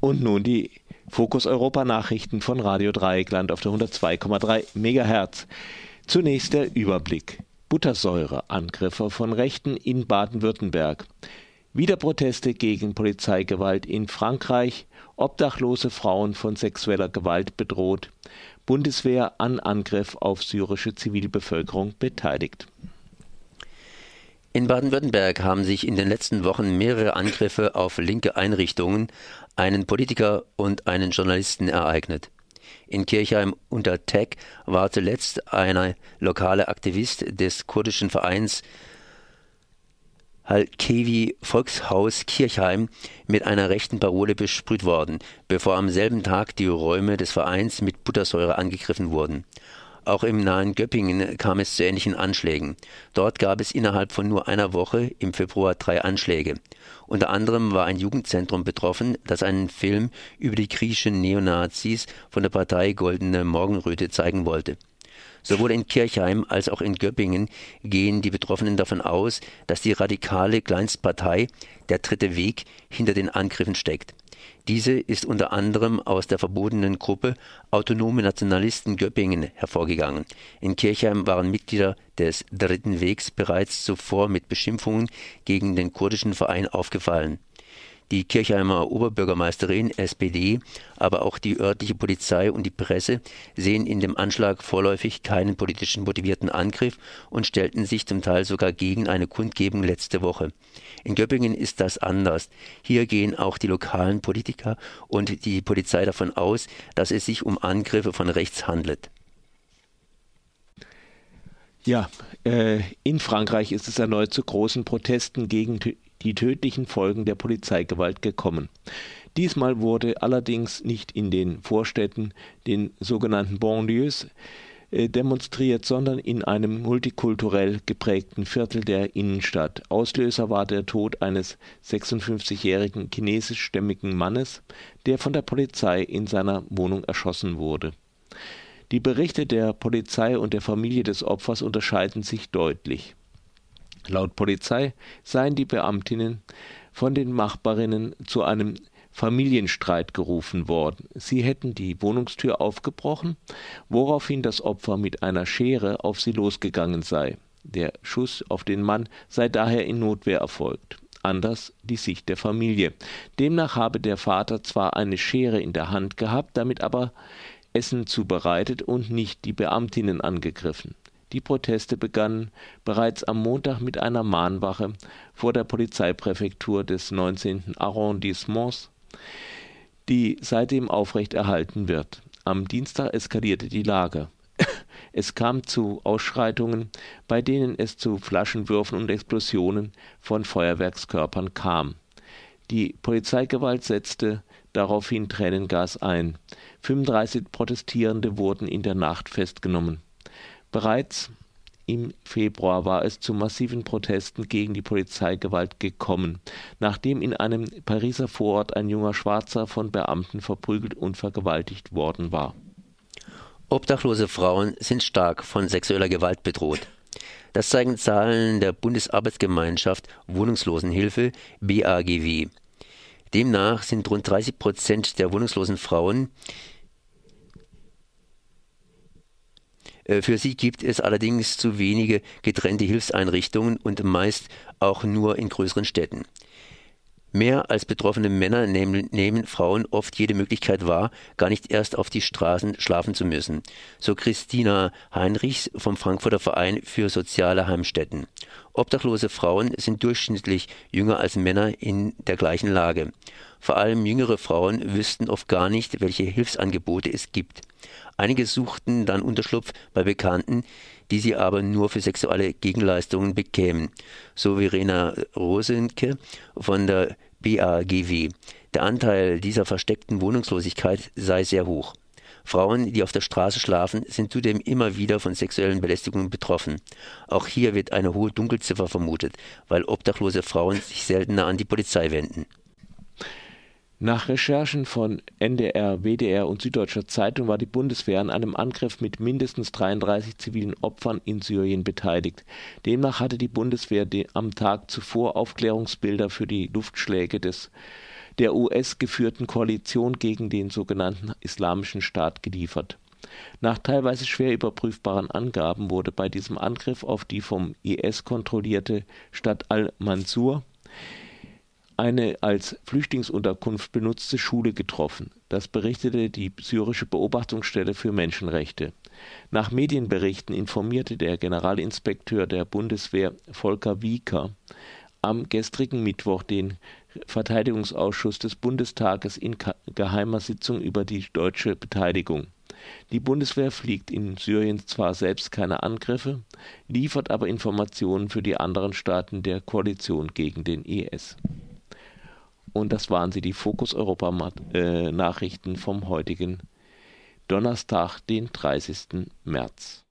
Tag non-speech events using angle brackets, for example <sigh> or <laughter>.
Und nun die Fokus Europa Nachrichten von Radio Dreieckland auf der 102,3 MHz. Zunächst der Überblick. Buttersäureangriffe von Rechten in Baden-Württemberg. Wieder Proteste gegen Polizeigewalt in Frankreich. Obdachlose Frauen von sexueller Gewalt bedroht. Bundeswehr an Angriff auf syrische Zivilbevölkerung beteiligt. In Baden-Württemberg haben sich in den letzten Wochen mehrere Angriffe auf linke Einrichtungen, einen Politiker und einen Journalisten ereignet. In Kirchheim unter Tech war zuletzt ein lokaler Aktivist des kurdischen Vereins Halkevi Volkshaus Kirchheim mit einer rechten Parole besprüht worden, bevor am selben Tag die Räume des Vereins mit Buttersäure angegriffen wurden. Auch im nahen Göppingen kam es zu ähnlichen Anschlägen. Dort gab es innerhalb von nur einer Woche im Februar drei Anschläge. Unter anderem war ein Jugendzentrum betroffen, das einen Film über die griechischen Neonazis von der Partei Goldene Morgenröte zeigen wollte. Sowohl in Kirchheim als auch in Göppingen gehen die Betroffenen davon aus, dass die radikale Kleinstpartei Der Dritte Weg hinter den Angriffen steckt. Diese ist unter anderem aus der verbotenen Gruppe Autonome Nationalisten Göppingen hervorgegangen. In Kirchheim waren Mitglieder des Dritten Wegs bereits zuvor mit Beschimpfungen gegen den kurdischen Verein aufgefallen die Kirchheimer Oberbürgermeisterin SPD, aber auch die örtliche Polizei und die Presse sehen in dem Anschlag vorläufig keinen politisch motivierten Angriff und stellten sich zum Teil sogar gegen eine Kundgebung letzte Woche. In Göppingen ist das anders. Hier gehen auch die lokalen Politiker und die Polizei davon aus, dass es sich um Angriffe von rechts handelt. Ja, äh, in Frankreich ist es erneut zu großen Protesten gegen die tödlichen Folgen der Polizeigewalt gekommen. Diesmal wurde allerdings nicht in den Vorstädten, den sogenannten Banlieues, äh, demonstriert, sondern in einem multikulturell geprägten Viertel der Innenstadt. Auslöser war der Tod eines 56-jährigen chinesischstämmigen Mannes, der von der Polizei in seiner Wohnung erschossen wurde. Die Berichte der Polizei und der Familie des Opfers unterscheiden sich deutlich. Laut Polizei seien die Beamtinnen von den Machbarinnen zu einem Familienstreit gerufen worden. Sie hätten die Wohnungstür aufgebrochen, woraufhin das Opfer mit einer Schere auf sie losgegangen sei. Der Schuss auf den Mann sei daher in Notwehr erfolgt. Anders die Sicht der Familie. Demnach habe der Vater zwar eine Schere in der Hand gehabt, damit aber Essen zubereitet und nicht die Beamtinnen angegriffen. Die Proteste begannen bereits am Montag mit einer Mahnwache vor der Polizeipräfektur des 19. Arrondissements, die seitdem aufrechterhalten wird. Am Dienstag eskalierte die Lage. <coughs> Es kam zu Ausschreitungen, bei denen es zu Flaschenwürfen und Explosionen von Feuerwerkskörpern kam. Die Polizeigewalt setzte daraufhin Tränengas ein. 35 Protestierende wurden in der Nacht festgenommen. Bereits im Februar war es zu massiven Protesten gegen die Polizeigewalt gekommen, nachdem in einem Pariser Vorort ein junger Schwarzer von Beamten verprügelt und vergewaltigt worden war. Obdachlose Frauen sind stark von sexueller Gewalt bedroht. Das zeigen Zahlen der Bundesarbeitsgemeinschaft Wohnungslosenhilfe BAGW. Demnach sind rund 30 Prozent der wohnungslosen Frauen Äh, für sie gibt es allerdings zu wenige getrennte Hilfseinrichtungen und meist auch nur in größeren Städten. Mehr als betroffene Männer nehmen, nehmen, Frauen oft jede Möglichkeit wahr, gar nicht erst auf die Straßen schlafen zu müssen. So Christina Heinrichs vom Frankfurter Verein für soziale Heimstätten. Obdachlose Frauen sind durchschnittlich jünger als Männer in der gleichen Lage. Vor allem jüngere Frauen wüssten oft gar nicht, welche Hilfsangebote es gibt. Einige suchten dann Unterschlupf bei Bekannten, die sie aber nur für sexuelle Gegenleistungen bekämen, so Verena Rosenke von der BAGW. Der Anteil dieser versteckten Wohnungslosigkeit sei sehr hoch. Frauen, die auf der Straße schlafen, sind zudem immer wieder von sexuellen Belästigungen betroffen. Auch hier wird eine hohe Dunkelziffer vermutet, weil obdachlose Frauen sich seltener an die Polizei wenden. Nach Recherchen von NDR, WDR und Süddeutscher Zeitung war die Bundeswehr an einem Angriff mit mindestens 33 zivilen Opfern in Syrien beteiligt. Demnach hatte die Bundeswehr am Tag zuvor Aufklärungsbilder für die Luftschläge des der US-geführten Koalition gegen den sogenannten Islamischen Staat geliefert. Nach teilweise schwer überprüfbaren Angaben wurde bei diesem Angriff auf die vom IS kontrollierte Stadt al-Mansur eine als Flüchtlingsunterkunft benutzte Schule getroffen. Das berichtete die syrische Beobachtungsstelle für Menschenrechte. Nach Medienberichten informierte der Generalinspekteur der Bundeswehr Volker Wieker am gestrigen Mittwoch den Verteidigungsausschuss des Bundestages in geheimer Sitzung über die deutsche Beteiligung. Die Bundeswehr fliegt in Syrien zwar selbst keine Angriffe, liefert aber Informationen für die anderen Staaten der Koalition gegen den IS. Und das waren sie, die Fokus Europa Nachrichten vom heutigen Donnerstag, den 30. März.